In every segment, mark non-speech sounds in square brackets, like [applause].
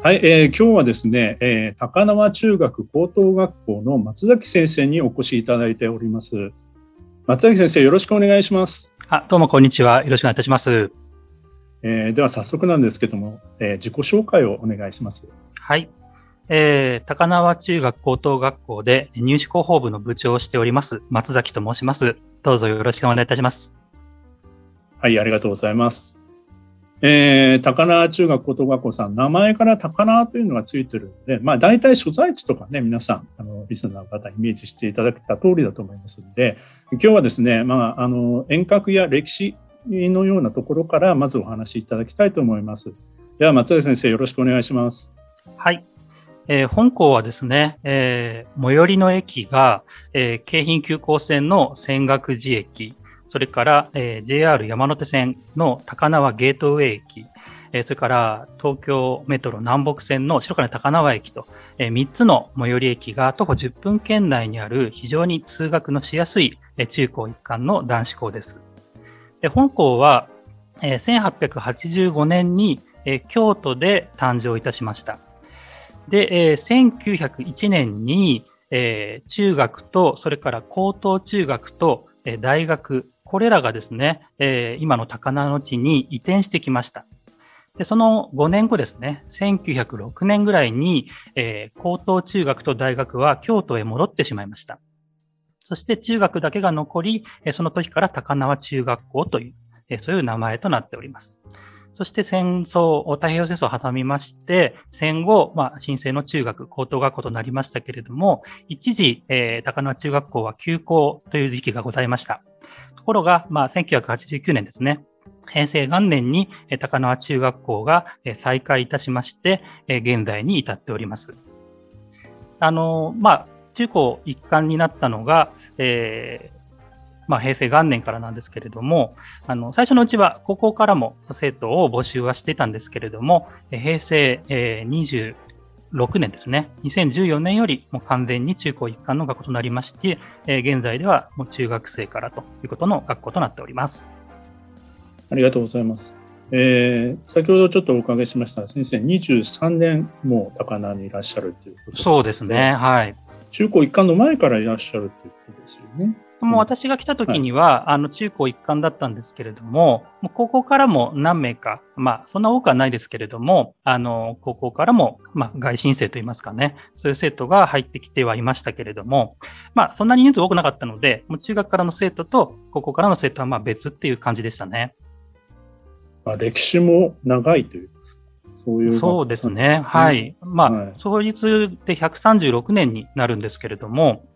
はい、えー、今日はですね、えー、高輪中学高等学校の松崎先生にお越しいただいております。松崎先生、よろしくお願いします。あ、どうもこんにちは。よろしくお願いいたします。えー、では早速なんですけども、えー、自己紹介をお願いします。はい。えー、高輪中学高等学校で入試広報部の部長をしております、松崎と申します。どうぞよろしくお願いいたします。はい、ありがとうございます。えー、高輪中学高等学校さん、名前から高輪というのがついてるので、まあ大体所在地とかね、皆さん、あの、リスナーの方イメージしていただけた通りだと思いますので、今日はですね、まあ、あの、遠隔や歴史のようなところからまずお話しいただきたいと思います。では、松江先生、よろしくお願いします。はい。えー、本校はですね、えー、最寄りの駅が、えー、京浜急行線の泉岳寺駅、それから、えー、JR 山手線の高輪ゲートウェイ駅、えー、それから東京メトロ南北線の白金高輪駅と、えー、3つの最寄り駅が徒歩10分圏内にある非常に通学のしやすい、えー、中高一貫の男子校です。で本校は、えー、1885年に、えー、京都で誕生いたしました。で、えー、1901年に、えー、中学と、それから高等中学と、えー、大学、これらがですね、えー、今の高輪の地に移転してきました。でその5年後ですね、1906年ぐらいに、えー、高等中学と大学は京都へ戻ってしまいました。そして中学だけが残り、その時から高輪中学校という、そういう名前となっております。そして戦争、太平洋戦争を挟みまして、戦後、まあ、新生の中学、高等学校となりましたけれども、一時、えー、高輪中学校は休校という時期がございました。ところが、まあ、1989年ですね、平成元年に高輪中学校が再開いたしまして、現在に至っております。あの、まあ、中高一貫になったのが、えーまあ、平成元年からなんですけれども、あの最初のうちは高校からも生徒を募集はしていたんですけれども、平成、えー、26年ですね、2014年よりも完全に中高一貫の学校となりまして、えー、現在ではもう中学生からということの学校となっております。ありがとうございます。えー、先ほどちょっとお伺いしました先生、23年もう高輪にいらっしゃるということです、そうですね、はい。中高一貫の前からいらっしゃるということですよね。もう私が来た時には、はい、あの中高一貫だったんですけれども、もう高校からも何名か、まあ、そんな多くはないですけれども、あの高校からも、まあ、外申生といいますかね、そういう生徒が入ってきてはいましたけれども、まあ、そんなに人数多くなかったので、もう中学からの生徒と高校からの生徒はまあ別っていう感じでしたね。まあ、歴史も長いというそういうそうですね、はい。まあ、はい、創立で136年になるんですけれども、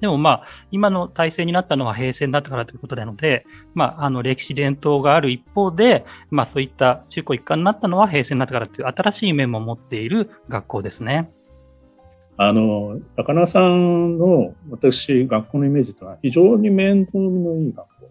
でもまあ、今の体制になったのは平成になったからということなので、まあ、あの歴史伝統がある一方で、まあそういった中高一貫になったのは平成になったからという新しい面も持っている学校ですね。あの、高輪さんの私、学校のイメージとは非常に面倒見のいい学校。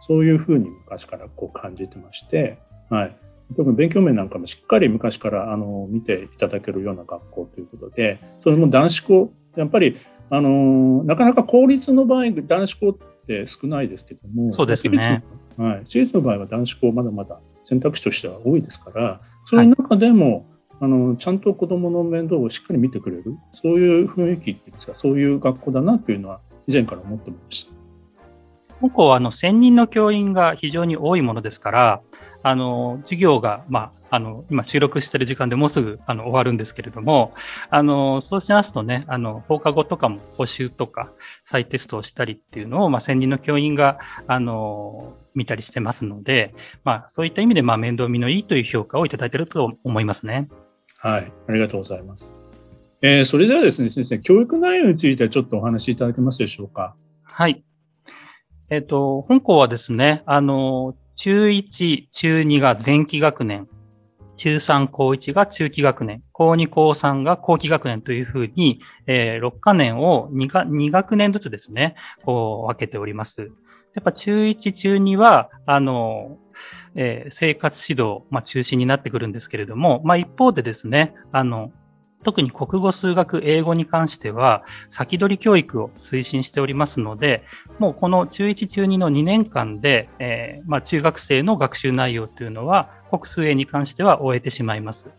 そういうふうに昔からこう感じてまして、はい。特に勉強面なんかもしっかり昔からあの見ていただけるような学校ということで、それも男子校、やっぱりあのなかなか公立の場合、男子校って少ないですけども、そうですね。はい、私立の場合は男子校まだまだ選択肢としては多いですから、そういう中でも、はい、あのちゃんと子どもの面倒をしっかり見てくれる、そういう雰囲気っていうんですか、そういう学校だなというのは以前から思ってました。本校はあの専任の教員が非常に多いものですから、あの授業が、まあ、あの今収録している時間でもうすぐあの終わるんですけれども、あのそうしますとね、あの放課後とかも補習とか再テストをしたりっていうのを、まあ、専任の教員があの見たりしてますので、まあ、そういった意味で、まあ、面倒見のいいという評価をいただいていると思いますね。はい、ありがとうございます。えー、それではですね、先生、教育内容についてちょっとお話しいただけますでしょうか？はい。えっ、ー、と、本校はですね、あの、中1、中2が前期学年、中3、高1が中期学年、高2、高3が後期学年というふうに、えー、6か年を 2, が2学年ずつですね、こう分けております。やっぱ中1、中2は、あの、えー、生活指導、まあ、中心になってくるんですけれども、まあ、一方でですね、あの、特に国語、数学、英語に関しては、先取り教育を推進しておりますので、もうこの中1、中2の2年間で、えー、まあ、中学生の学習内容というのは、国数 A に関しては終えてしまいます。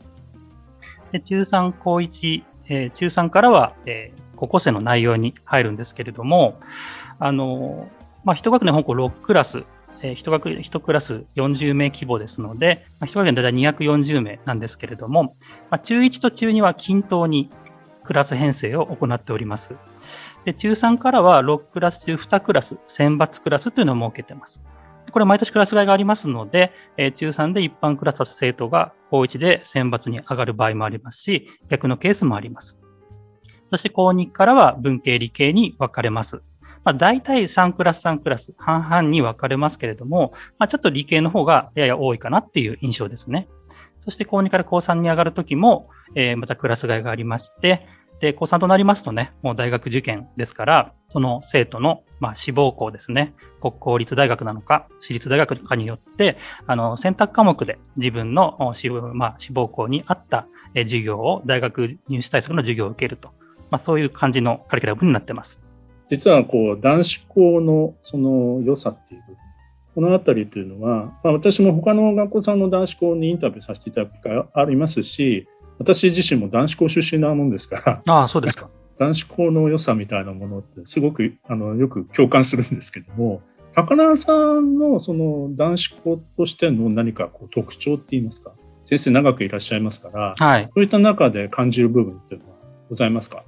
で中3、高1、えー、中3からは、えー、高校生の内容に入るんですけれども、あのまあ、1学年本校6クラス、えー、1, 学1クラス40名規模ですので、まあ、1学年だいたい240名なんですけれども、まあ、中1と中2は均等にクラス編成を行っております。で中3からは6クラス中2クラス、選抜クラスというのを設けています。これ毎年クラス替えがありますので、え、中3で一般クラス生徒が高1で選抜に上がる場合もありますし、逆のケースもあります。そして高2からは文系理系に分かれます。まあ、大体3クラス3クラス、半々に分かれますけれども、まあ、ちょっと理系の方がやや多いかなっていう印象ですね。そして高2から高3に上がるときも、えー、またクラス替えがありまして、で、高3となりますとね、もう大学受験ですから、その生徒の、まあ、志望校ですね、国公立大学なのか、私立大学かによって、あの選択科目で自分の志,、まあ、志望校に合った授業を、大学入試対策の授業を受けると、まあ、そういう感じのカリキュラムになってます。実はこう男子校のその良さっていうこの辺りというのは、まあ、私も他の学校さんの男子校にインタビューさせていただく機会ありますし私自身も男子校出身なもんですからああそうですか。[laughs] 男子校の良さみたいなものってすごくあのよく共感するんですけども高輪さんのその男子校としての何かこう特徴って言いますか？先生長くいらっしゃいますから、はい、そういった中で感じる部分っていうのはございますか？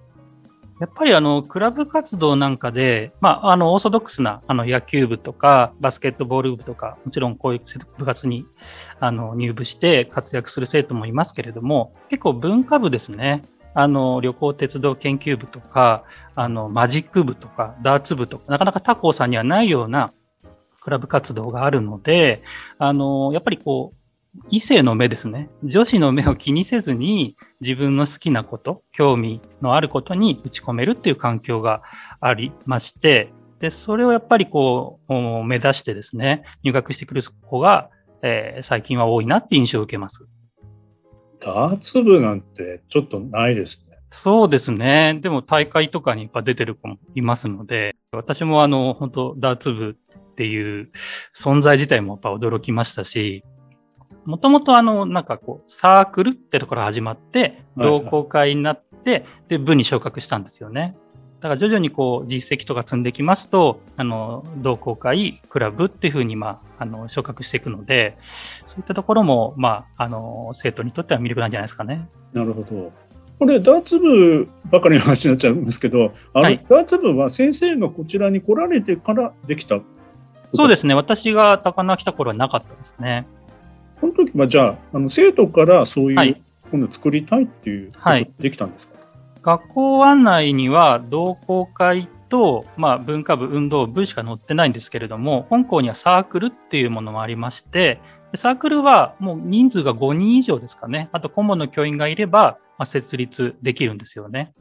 やっぱりあのクラブ活動なんかで、まあ、あのオーソドックスなあの野球部とかバスケットボール部とか、もちろんこういう部活にあの入部して活躍する生徒もいますけれども、結構文化部ですね、あの旅行鉄道研究部とか、あのマジック部とか、ダーツ部とか、なかなか他校さんにはないようなクラブ活動があるので、あのやっぱりこう異性の目ですね。女子の目を気にせずに自分の好きなこと、興味のあることに打ち込めるっていう環境がありまして、で、それをやっぱりこう、目指してですね、入学してくる子が、えー、最近は多いなって印象を受けます。ダーツ部なんてちょっとないですね。そうですね。でも大会とかにやっぱ出てる子もいますので、私もあの、本当ダーツ部っていう存在自体もやっぱ驚きましたし、もともとあの、なんかこう、サークルってところ始まって、同好会になって、はいはい、で、部に昇格したんですよね。だから徐々にこう、実績とか積んできますと、あの、同好会、クラブっていうふうに、まあ、あの、昇格していくので、そういったところも、まあ、あの、生徒にとっては魅力なんじゃないですかね。なるほど。これ、ダーツ部ばかりの話になっちゃうんですけど、あの、はい、ダーツ部は先生がこちらに来られてからできたそうですね。私が高輪来た頃はなかったですね。この時はじゃあ、あの生徒からそういう、今度作りたいっていう、はい、できたんですか？学校案内には同好会と、まあ、文化部、運動部しか載ってないんですけれども、本校にはサークルっていうものもありまして、サークルはもう人数が5人以上ですかね、あと顧問の教員がいれば、まあ、設立できるんですよね。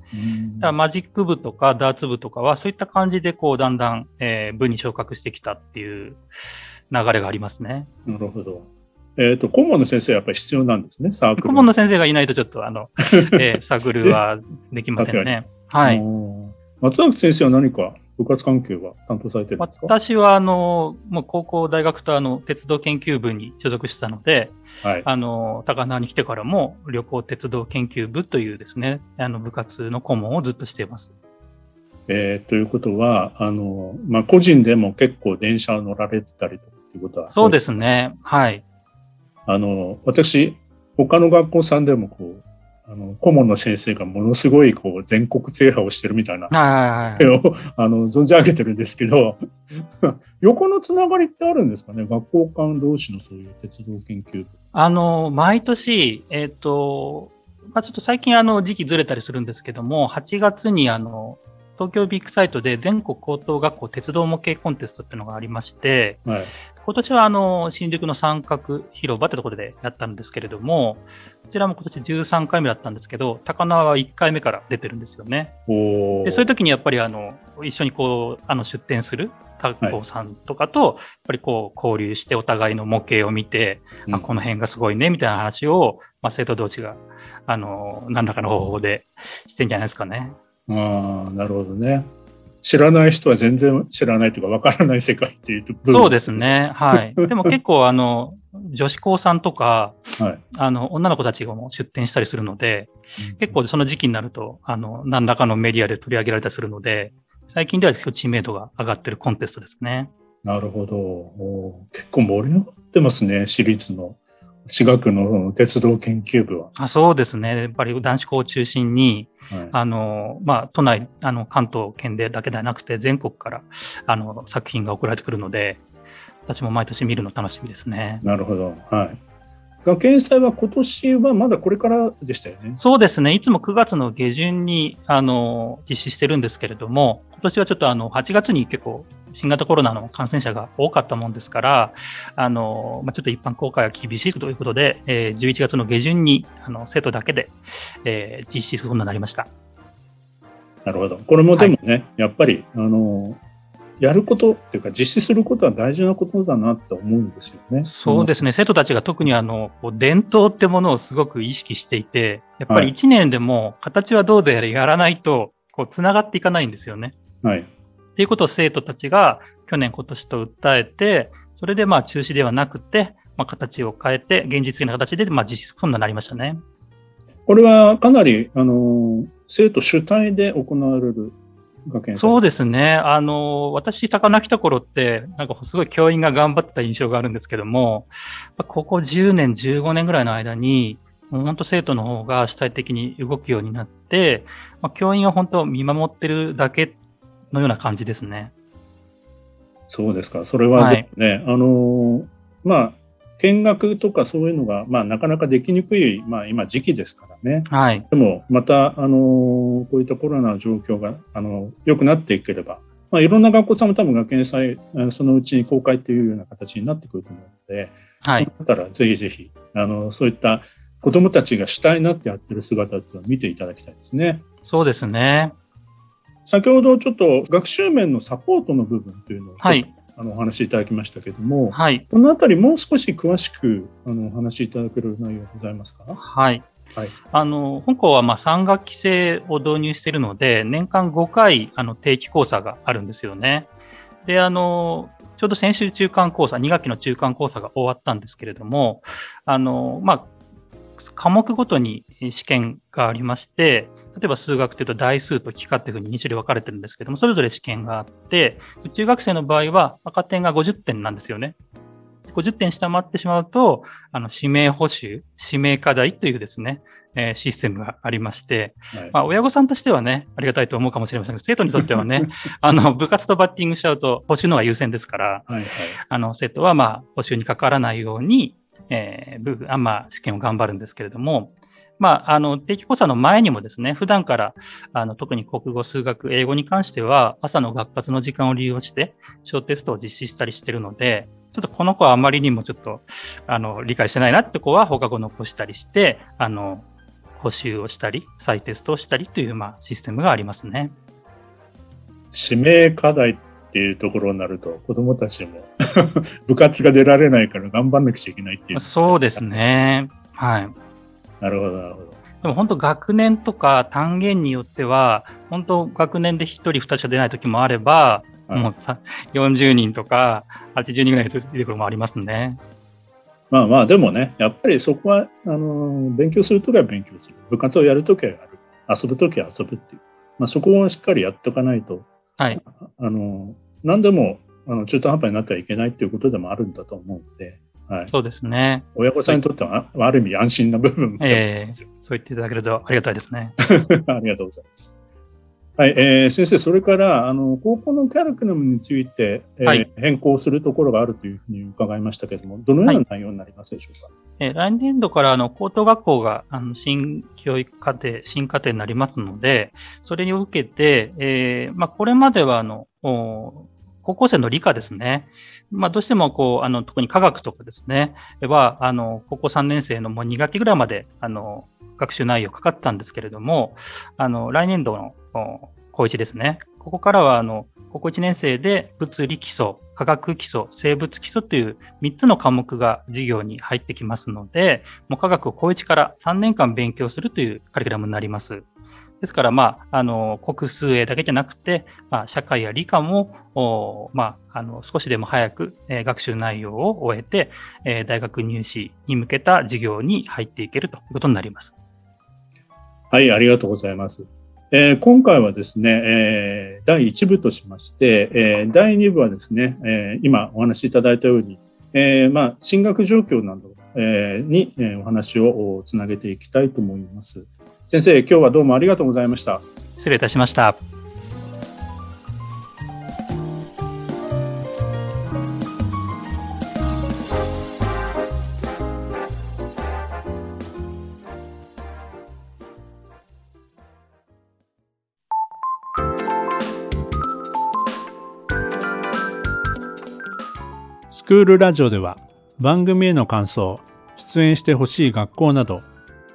だからマジック部とかダーツ部とかは、そういった感じでこうだんだん、えー、部に昇格してきたっていう流れがありますね。なるほど。えっ、ー、と、顧問の先生はやっぱり必要なんですね、サークル。顧問の先生がいないとちょっと、あの、[laughs] えー、サークルはできませんね。はい。松崎先生は何か部活関係は担当されてるんですか？私は、あの、もう高校、大学とあの、鉄道研究部に所属したので、はい、あの、高輪に来てからも旅行鉄道研究部というですね、あの、部活の顧問をずっとしています。えー、ということは、あの、まあ、個人でも結構電車乗られてたりということはそうですね。はい。あの、私、他の学校さんでもこう、あの、顧問の先生がものすごいこう全国制覇をしてるみたいな、はい、を [laughs] あの存じ上げてるんですけど、[laughs] 横のつながりってあるんですかね、学校間同士のそういう鉄道研究部。あの、毎年、えっ、ー、と、まあ、ちょっと最近あの時期ずれたりするんですけども、8月にあの東京ビッグサイトで全国高等学校鉄道模型コンテストっていうのがありまして、はい、今年はあの新宿の三角広場ってところでやったんですけれども、こちらも今年13回目だったんですけど、高輪は1回目から出てるんですよね。でそういう時にやっぱりあの一緒にこうあの出展するタコさんとかと、やっぱりこう交流してお互いの模型を見て、うん、あこの辺がすごいねみたいな話を、まあ、生徒同士があの何らかの方法でしてんじゃないですかね。ああ、なるほどね。知らない人は全然知らないというか、わからない世界っていうとそうですね。はい。[laughs] でも結構、あの、女子高さんとか、はい、あの、女の子たちがも出店したりするので、うん、結構その時期になると、あの、何らかのメディアで取り上げられたりするので、最近では結構知名度が上がってるコンテストですね。なるほど。結構盛り上がってますね、シリーズの。私学の鉄道研究部は。あそうですね。やっぱり男子校を中心に、はい、あの、まあ、都内、あの、関東圏でだけではなくて、全国から、あの、作品が送られてくるので、私も毎年見るの楽しみですね。なるほど。はい。学園祭は今年はまだこれからでしたよね。そうですね。いつも9月の下旬に、あの、実施してるんですけれども、今年はちょっとあの、8月に結構新型コロナの感染者が多かったもんですから、あのまあ、ちょっと一般公開は厳しいということで、えー、11月の下旬にあの生徒だけで、えー、実施することになりました。なるほど。これもでもね、はい、やっぱり、あのやることっていうか、実施することは大事なことだなと思うんですよね。そうですね、生徒たちが特にあの伝統ってものをすごく意識していて、やっぱり1年でも形はどうであれやらないと、こうつながっていかないんですよね。はい。っていうことを生徒たちが去年、今年と訴えて、それでまあ中止ではなくて、まあ、形を変えて、現実的な形でまあ実施することになりましたね。これはかなり、あの、生徒主体で行われるそうですね。あの、私、高菜来た頃って、なんかすごい教員が頑張ってた印象があるんですけども、ここ10年、15年ぐらいの間に、本当生徒の方が主体的に動くようになって、まあ、教員を本当見守ってるだけのような感じですね。そうですか。それはね、はい、あの、まあ、見学とかそういうのが、まあ、なかなかできにくい、まあ、今時期ですからね。はい、でも、また、あの、こういったコロナの状況が、あの、良くなっていければ、まあ、いろんな学校さんも多分学園祭、そのうちに公開っていうような形になってくると思うので、はい。だからぜひぜひ、あの、そういった子供たちが主体になってやってる姿っていうのを見ていただきたいですね。そうですね。先ほどちょっと学習面のサポートの部分というのを、はい、あのお話しいただきましたけれども、はい、このあたりもう少し詳しくあのお話しいただける内容ございますか？はい。はい、あの本校はまあ3学期制を導入しているので、年間5回あの定期講座があるんですよね。で、あのちょうど先週中間講座、2学期の中間講座が終わったんですけれども、あのまあ、科目ごとに試験がありまして、例えば数学というと代数と幾何っていうふうに2種類分かれてるんですけども、それぞれ試験があって、中学生の場合は赤点が50点なんですよね。50点下回ってしまうと、あの指名補習、指名課題というですね、えー、システムがありまして、はい、まあ、親御さんとしてはね、ありがたいと思うかもしれませんが、生徒にとってはね、[laughs] あの部活とバッティングしちゃうと、補習の方が優先ですから、はいはい、あの生徒はまあ補習にかからないように、えー、あまあ、試験を頑張るんですけれども、まあ、あの定期講座の前にもですね、普段からあの特に国語、数学、英語に関しては、朝の学活の時間を利用して、小テストを実施したりしているので、ちょっとこの子はあまりにもちょっとあの理解してないなって子は放課後残したりして、あの補習をしたり、再テストをしたりという、まあ、システムがありますね。指名課題っていうところになると、子どもたちも [laughs] 部活が出られないから頑張んなくちゃいけないっていう。そうですね。はい。なるほど、なるほど。でも本当学年とか単元によっては、本当学年で1人、2人しか出ない時もあれば、はい、もうさ40人とか80人ぐらい出てくるのもありますね。まあまあ、でもね、やっぱりそこは、あの、勉強するときは勉強する。部活をやるときはやる。遊ぶときは遊ぶっていう。まあそこをしっかりやっておかないと、はい。あの、何でもあの中途半端になってはいけないっていうことでもあるんだと思うので、はい、そうですね。親御さんにとっては、ある意味安心な部分もええー、そう言っていただけるとありがたいですね。[laughs] ありがとうございます。はい、えー、先生、それからあの高校のキャリキュラムについて、えー、はい、変更するところがあるというふうに伺いましたけれども、どのような内容になりますでしょうか？はい、えー、来年度からあの高等学校があの新教育課程、新課程になりますので、それに受けて、えーまあ、これまではあの高校生の理科ですね。まあ、どうしてもこう、あの、特に科学とかですね、は、あの、高校3年生のもう2学期ぐらいまで、あの、学習内容かかったんですけれども、あの、来年度の高1ですね。ここからは、あの、高校1年生で物理基礎、科学基礎、生物基礎という3つの科目が授業に入ってきますので、もう科学を高1から3年間勉強するというカリキュラムになります。ですから、まあ、あの国数 A だけじゃなくて、まあ、社会や理科も、まあ、あの少しでも早く、えー、学習内容を終えて、えー、大学入試に向けた授業に入っていけるということになります。はい、ありがとうございます。えー、今回はですね、えー、第1部としまして、えー、第2部はですね、え、今お話しいただいたように、えまあ、進学状況など、え、に、え、お話をつなげていきたいと思います。先生、今日はどうもありがとうございました。失礼いたしました。スクールラジオでは番組への感想、出演してほしい学校など